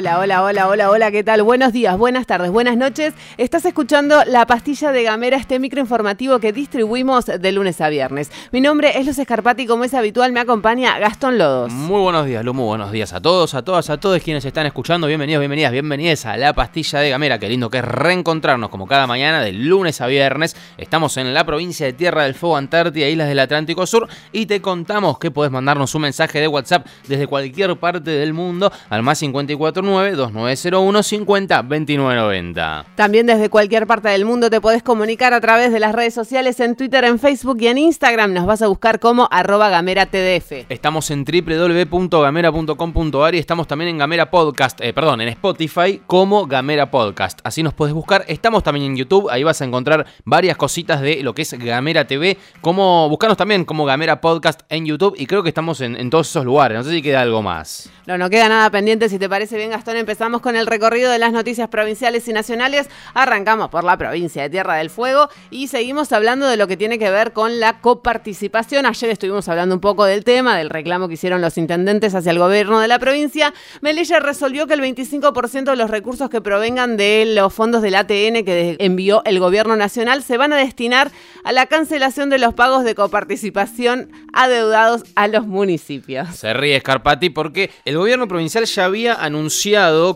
Hola, hola, hola, hola, hola, ¿qué tal? Buenos días, buenas tardes, buenas noches. Estás escuchando La Pastilla de Gamera, este microinformativo que distribuimos de lunes a viernes. Mi nombre es Luz Escarpati como es habitual me acompaña Gastón Lodos. Muy buenos días, Lu, muy buenos días a todos, a todas, a todos quienes están escuchando. Bienvenidos, bienvenidas, bienvenidas a La Pastilla de Gamera. Qué lindo que es reencontrarnos como cada mañana de lunes a viernes. Estamos en la provincia de Tierra del Fuego, Antártida, Islas del Atlántico Sur y te contamos que puedes mandarnos un mensaje de WhatsApp desde cualquier parte del mundo al más 54 2901 50 2990. También desde cualquier parte del mundo te podés comunicar a través de las redes sociales en Twitter, en Facebook y en Instagram. Nos vas a buscar como arroba gamera tdf. Estamos en www.gamera.com.ar y estamos también en Gamera Podcast, eh, perdón, en Spotify como Gamera Podcast. Así nos podés buscar. Estamos también en YouTube, ahí vas a encontrar varias cositas de lo que es Gamera TV. Como buscarnos también como Gamera Podcast en YouTube y creo que estamos en, en todos esos lugares. No sé si queda algo más. No, no queda nada pendiente. Si te parece bien, Gastón, empezamos con el recorrido de las noticias provinciales y nacionales. Arrancamos por la provincia de Tierra del Fuego y seguimos hablando de lo que tiene que ver con la coparticipación. Ayer estuvimos hablando un poco del tema, del reclamo que hicieron los intendentes hacia el gobierno de la provincia. Melilla resolvió que el 25% de los recursos que provengan de los fondos del ATN que envió el gobierno nacional se van a destinar a la cancelación de los pagos de coparticipación adeudados a los municipios. Se ríe Scarpati porque el gobierno provincial ya había anunciado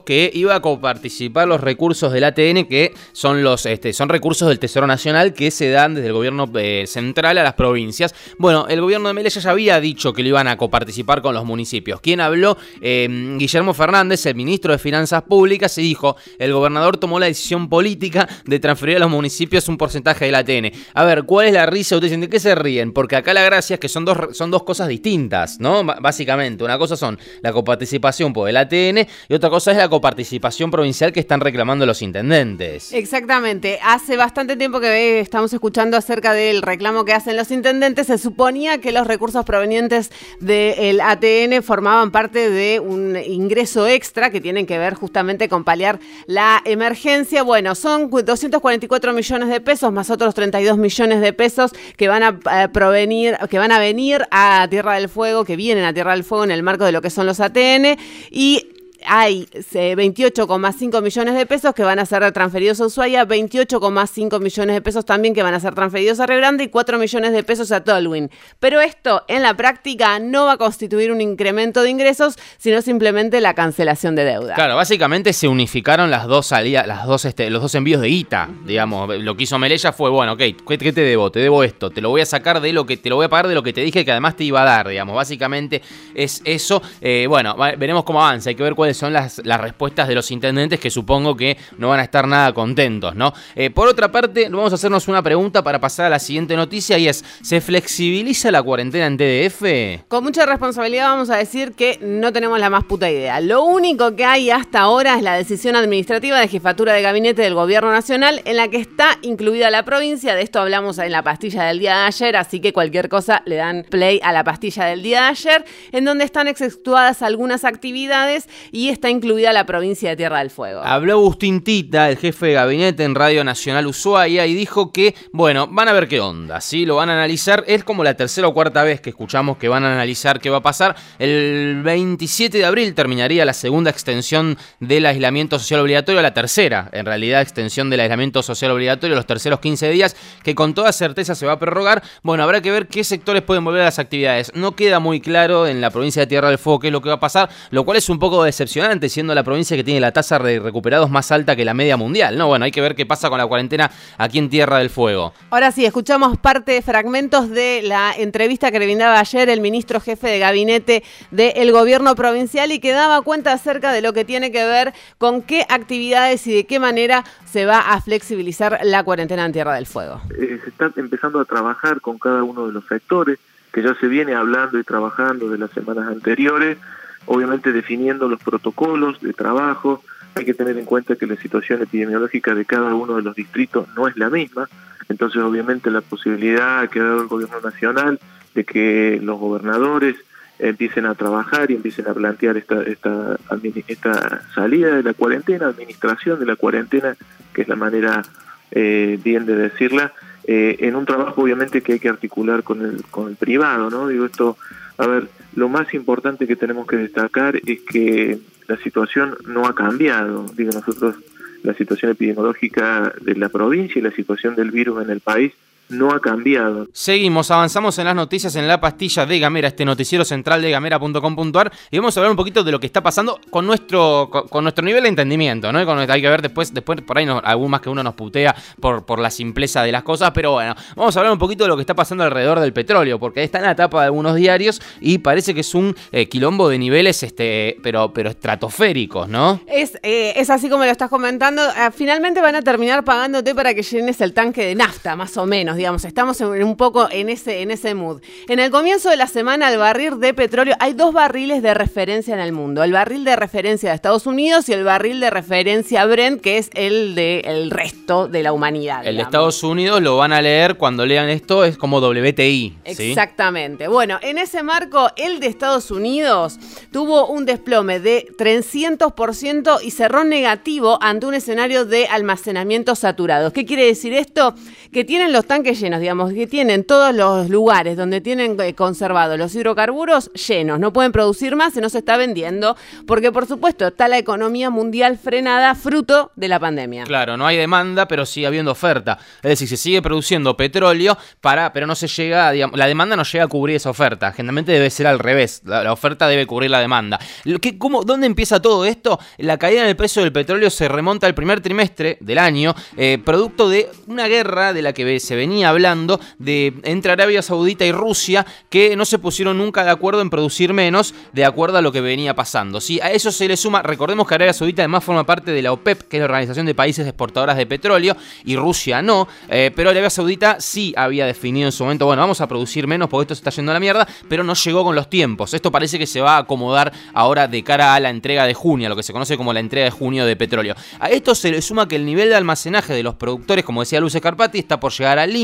que iba a coparticipar los recursos del ATN, que son los este, son recursos del Tesoro Nacional que se dan desde el gobierno eh, central a las provincias. Bueno, el gobierno de Melilla ya había dicho que lo iban a coparticipar con los municipios. ¿Quién habló? Eh, Guillermo Fernández, el ministro de Finanzas Públicas, y dijo, el gobernador tomó la decisión política de transferir a los municipios un porcentaje del ATN. A ver, ¿cuál es la risa? Ustedes dicen, ¿de qué se ríen? Porque acá la gracia es que son dos, son dos cosas distintas, ¿no? Básicamente, una cosa son la coparticipación por el ATN y otra cosa es la coparticipación provincial que están reclamando los intendentes. Exactamente. Hace bastante tiempo que eh, estamos escuchando acerca del reclamo que hacen los intendentes. Se suponía que los recursos provenientes del ATN formaban parte de un ingreso extra que tienen que ver justamente con paliar la emergencia. Bueno, son cu- 244 millones de pesos más otros 32 millones de pesos que van a eh, provenir, que van a venir a Tierra del Fuego, que vienen a Tierra del Fuego en el marco de lo que son los ATN y hay eh, 28,5 millones de pesos que van a ser transferidos a Ushuaia, 28,5 millones de pesos también que van a ser transferidos a Grande y 4 millones de pesos a Tolwyn. Pero esto en la práctica no va a constituir un incremento de ingresos, sino simplemente la cancelación de deuda. Claro, básicamente se unificaron las dos salidas, este, los dos envíos de guita, digamos. Lo que hizo Melella fue, bueno, ok, ¿qué, te debo? Te debo esto, te lo voy a sacar de lo que te lo voy a pagar de lo que te dije que además te iba a dar, digamos. Básicamente es eso. Eh, bueno, veremos cómo avanza. Hay que ver son las, las respuestas de los intendentes que supongo que no van a estar nada contentos, ¿no? Eh, por otra parte, vamos a hacernos una pregunta para pasar a la siguiente noticia y es, ¿se flexibiliza la cuarentena en TDF? Con mucha responsabilidad vamos a decir que no tenemos la más puta idea. Lo único que hay hasta ahora es la decisión administrativa de jefatura de gabinete del gobierno nacional en la que está incluida la provincia. De esto hablamos en la pastilla del día de ayer, así que cualquier cosa le dan play a la pastilla del día de ayer, en donde están exceptuadas algunas actividades y está incluida la provincia de Tierra del Fuego. Habló Agustín Tita, el jefe de gabinete en Radio Nacional Ushuaia, y dijo que, bueno, van a ver qué onda, ¿sí? Lo van a analizar. Es como la tercera o cuarta vez que escuchamos que van a analizar qué va a pasar. El 27 de abril terminaría la segunda extensión del aislamiento social obligatorio, la tercera, en realidad, extensión del aislamiento social obligatorio, los terceros 15 días, que con toda certeza se va a prorrogar. Bueno, habrá que ver qué sectores pueden volver a las actividades. No queda muy claro en la provincia de Tierra del Fuego qué es lo que va a pasar, lo cual es un poco decepcionante, siendo la provincia que tiene la tasa de recuperados más alta que la media mundial. No, bueno, hay que ver qué pasa con la cuarentena aquí en Tierra del Fuego. Ahora sí, escuchamos parte, fragmentos de la entrevista que le brindaba ayer el ministro jefe de gabinete del gobierno provincial y que daba cuenta acerca de lo que tiene que ver con qué actividades y de qué manera se va a flexibilizar la cuarentena en Tierra del Fuego. eh, se está empezando a trabajar con cada uno de los sectores, que ya se viene hablando y trabajando de las semanas anteriores, obviamente definiendo los protocolos de trabajo. Hay que tener en cuenta que la situación epidemiológica de cada uno de los distritos no es la misma, entonces obviamente la posibilidad que ha dado el gobierno nacional de que los gobernadores empiecen a trabajar y empiecen a plantear esta, esta, esta salida de la cuarentena, administración de la cuarentena que es la manera eh, bien de decirla, eh, en un trabajo obviamente que hay que articular con el, con el privado, ¿no? Digo esto, a ver, lo más importante que tenemos que destacar es que la situación no ha cambiado, digo nosotros, la situación epidemiológica de la provincia y la situación del virus en el país no ha cambiado. Seguimos, avanzamos en las noticias en la pastilla de Gamera, este noticiero central de gamera.com.ar y vamos a hablar un poquito de lo que está pasando con nuestro con, nuestro nivel de entendimiento, ¿no? hay que ver después, después por ahí algún más que uno nos putea por, por la simpleza de las cosas, pero bueno, vamos a hablar un poquito de lo que está pasando alrededor del petróleo, porque está en la tapa de algunos diarios y parece que es un eh, quilombo de niveles, este, pero, pero estratosféricos, ¿no? Es, eh, es así como lo estás comentando. Ah, finalmente van a terminar pagándote para que llenes el tanque de nafta, más o menos digamos, estamos un poco en ese, en ese mood. En el comienzo de la semana, el barril de petróleo, hay dos barriles de referencia en el mundo, el barril de referencia de Estados Unidos y el barril de referencia Brent, que es el del resto de la humanidad. El de Estados Unidos lo van a leer cuando lean esto, es como WTI. Exactamente. Bueno, en ese marco, el de Estados Unidos tuvo un desplome de 300% y cerró negativo ante un escenario de almacenamiento saturado. ¿Qué quiere decir esto? Que tienen los tanques llenos, digamos, que tienen todos los lugares donde tienen eh, conservados los hidrocarburos llenos, no pueden producir más se está vendiendo, porque por supuesto está la economía mundial frenada fruto de la pandemia. Claro, no hay demanda, pero sigue habiendo oferta. Es decir, se sigue produciendo petróleo, para, pero no se llega, digamos, la demanda no llega a cubrir esa oferta. Generalmente debe ser al revés, la, oferta debe cubrir la demanda. ¿Qué, cómo, ¿Dónde empieza todo esto? La caída en el precio del petróleo se remonta al primer trimestre del año, eh, producto de una guerra de la que se venía hablando de entre Arabia Saudita y Rusia que no se pusieron nunca de acuerdo en producir menos de acuerdo a lo que venía pasando. ¿sí? A eso se le suma, recordemos que Arabia Saudita además forma parte de la OPEP, que es la Organización de Países Exportadoras de Petróleo, y Rusia no, eh, pero Arabia Saudita sí había definido en su momento, bueno, vamos a producir menos porque esto se está yendo a la mierda, pero no llegó con los tiempos. Esto parece que se va a acomodar ahora de cara a la entrega de junio, lo que se conoce como la entrega de junio de petróleo. A esto se le suma que el nivel de almacenaje de los productores, como decía Luce Carpati, está por llegar al límite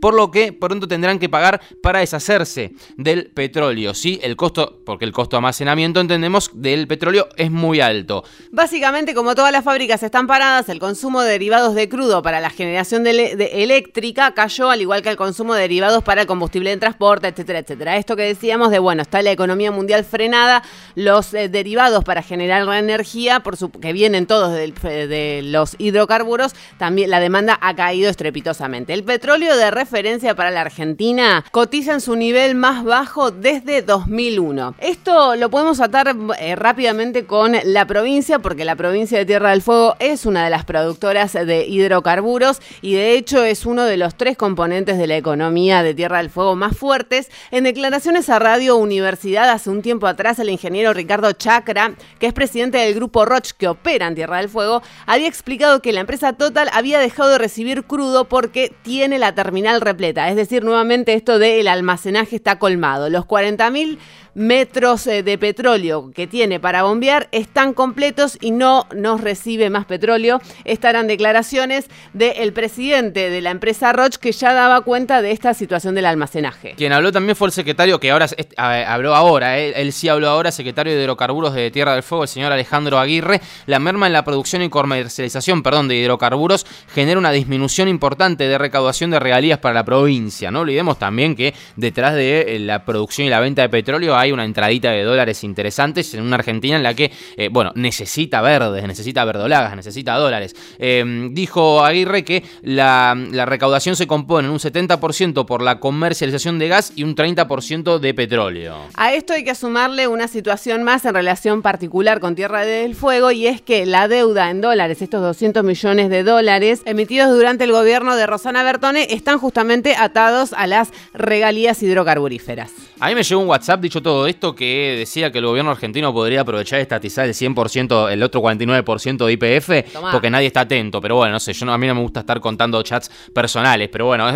por lo que pronto tendrán que pagar para deshacerse del petróleo. ¿sí? El costo, porque el costo de almacenamiento, entendemos, del petróleo es muy alto. Básicamente, como todas las fábricas están paradas, el consumo de derivados de crudo para la generación eléctrica cayó, al igual que el consumo de derivados para el combustible de transporte, etcétera, etcétera. Esto que decíamos de, bueno, está la economía mundial frenada, los eh, derivados para generar la energía, que vienen todos de los hidrocarburos, también la demanda ha caído estrepitosamente. El petróleo de referencia para la Argentina cotiza en su nivel más bajo desde 2001. Esto lo podemos atar eh, rápidamente con la provincia, porque la provincia de Tierra del Fuego es una de las productoras de hidrocarburos y de hecho es uno de los tres componentes de la economía de Tierra del Fuego más fuertes. En declaraciones a Radio Universidad hace un tiempo atrás, el ingeniero Ricardo Chacra, que es presidente del grupo Roche que opera en Tierra del Fuego, había explicado que la empresa Total había dejado de recibir crudo porque tiene la terminal repleta. Es decir, nuevamente esto de el almacenaje está colmado. Los 40.000 metros eh, de petróleo que tiene para bombear están completos y no nos recibe más petróleo. Estarán declaraciones del presidente de la empresa Roche que ya daba cuenta de esta situación del almacenaje. Quien habló también fue el secretario que ahora habló ahora, eh, él, sí habló ahora, secretario de hidrocarburos de Tierra del Fuego, el señor Alejandro Aguirre. La merma en la producción y comercialización, perdón, de hidrocarburos genera una disminución importante de recaudación de regalías para la provincia. No olvidemos también que detrás de eh, la producción y la venta de petróleo hay una entradita de dólares interesantes en una Argentina en la que, eh, bueno, necesita verdes, necesita verdolagas, necesita dólares. Em, dijo Aguirre que la, recaudación se compone en un 70% por la comercialización de gas y un 30% de petróleo. A esto hay que sumarle una situación más en relación particular con Tierra del Fuego y es que la deuda en dólares, estos 200 millones de dólares emitidos durante el gobierno de Rosana Están justamente atados a las regalías hidrocarburíferas. A mí me llegó un WhatsApp, dicho todo esto, que decía que el gobierno argentino podría aprovechar y estatizar el 100%, el otro 49% de IPF, porque nadie está atento. Pero bueno, no sé, yo a mí no me gusta estar contando chats personales, pero bueno,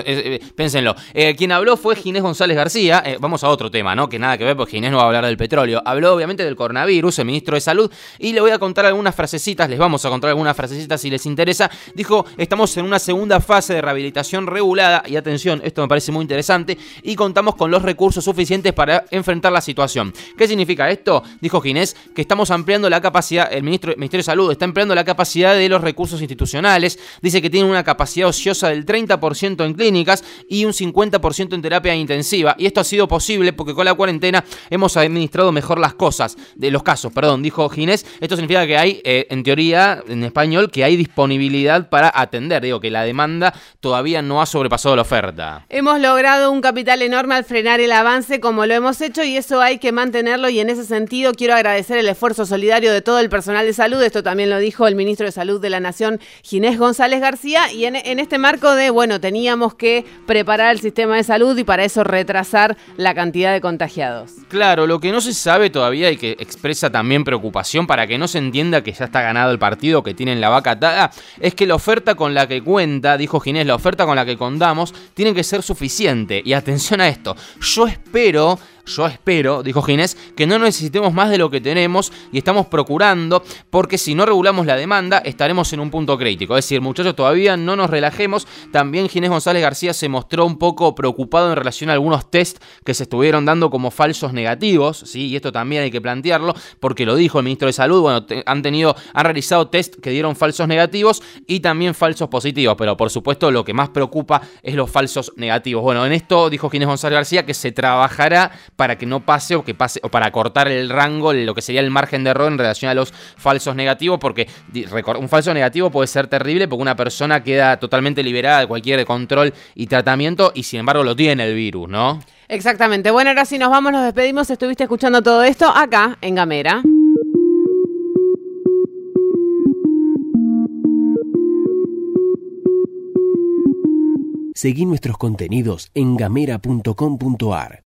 pénsenlo. Eh, quien habló fue Ginés González García. Eh, vamos a otro tema, ¿no? Que nada que ver, porque Ginés no va a hablar del petróleo. Habló obviamente del coronavirus, el ministro de Salud, y le voy a contar algunas frasecitas, les vamos a contar algunas frasecitas si les interesa. Dijo, estamos en una segunda fase de rehabilitación regulada, y atención, esto me parece muy interesante, y contamos con los recursos suficientes para enfrentar la situación. ¿Qué significa esto? Dijo Ginés, que estamos ampliando la capacidad, el ministro, Ministerio de Salud está ampliando la capacidad de los recursos institucionales, dice que tiene una capacidad ociosa del 30% en clínicas y un 50% en terapia intensiva, y esto ha sido posible porque con la cuarentena hemos administrado mejor las cosas, de los casos, perdón, dijo Ginés, esto significa que hay, eh, en teoría, en español, que hay disponibilidad para atender, digo, que la demanda todavía no ha sobrepasado la oferta. Hemos logrado un capital enorme al frenar el avance como lo hemos hecho y eso hay que mantenerlo y en ese sentido quiero agradecer el esfuerzo solidario de todo el personal de salud, esto también lo dijo el ministro de Salud de la Nación, Ginés González García, y en, en este marco de, bueno, teníamos que preparar el sistema de salud y para eso retrasar la cantidad de contagiados. Claro, lo que no se sabe todavía y que expresa también preocupación para que no se entienda que ya está ganado el partido, que tienen la vaca atada, es que la oferta con la que cuenta, dijo Ginés, la oferta con la que contamos, tiene que ser suficiente. Y atención a esto, yo espero yo espero, dijo Ginés, que no necesitemos más de lo que tenemos y estamos procurando, porque si no regulamos la demanda, estaremos en un punto crítico. Es decir, muchachos, todavía no nos relajemos. También Ginés González García se mostró un poco preocupado en relación a algunos test que se estuvieron dando como falsos negativos, ¿sí? Y esto también hay que plantearlo, porque lo dijo el ministro de Salud, bueno, han tenido, han realizado test que dieron falsos negativos y también falsos positivos, pero por supuesto lo que más preocupa es los falsos negativos. Bueno, en esto dijo Ginés González García que se trabajará para que no pase o que pase o para cortar el rango, lo que sería el margen de error en relación a los falsos negativos, porque un falso negativo puede ser terrible porque una persona queda totalmente liberada de cualquier control y tratamiento y sin embargo lo tiene el virus, ¿no? Exactamente. Bueno, ahora sí nos vamos, nos despedimos. Estuviste escuchando todo esto acá en Gamera. Seguí nuestros contenidos en gamera.com.ar.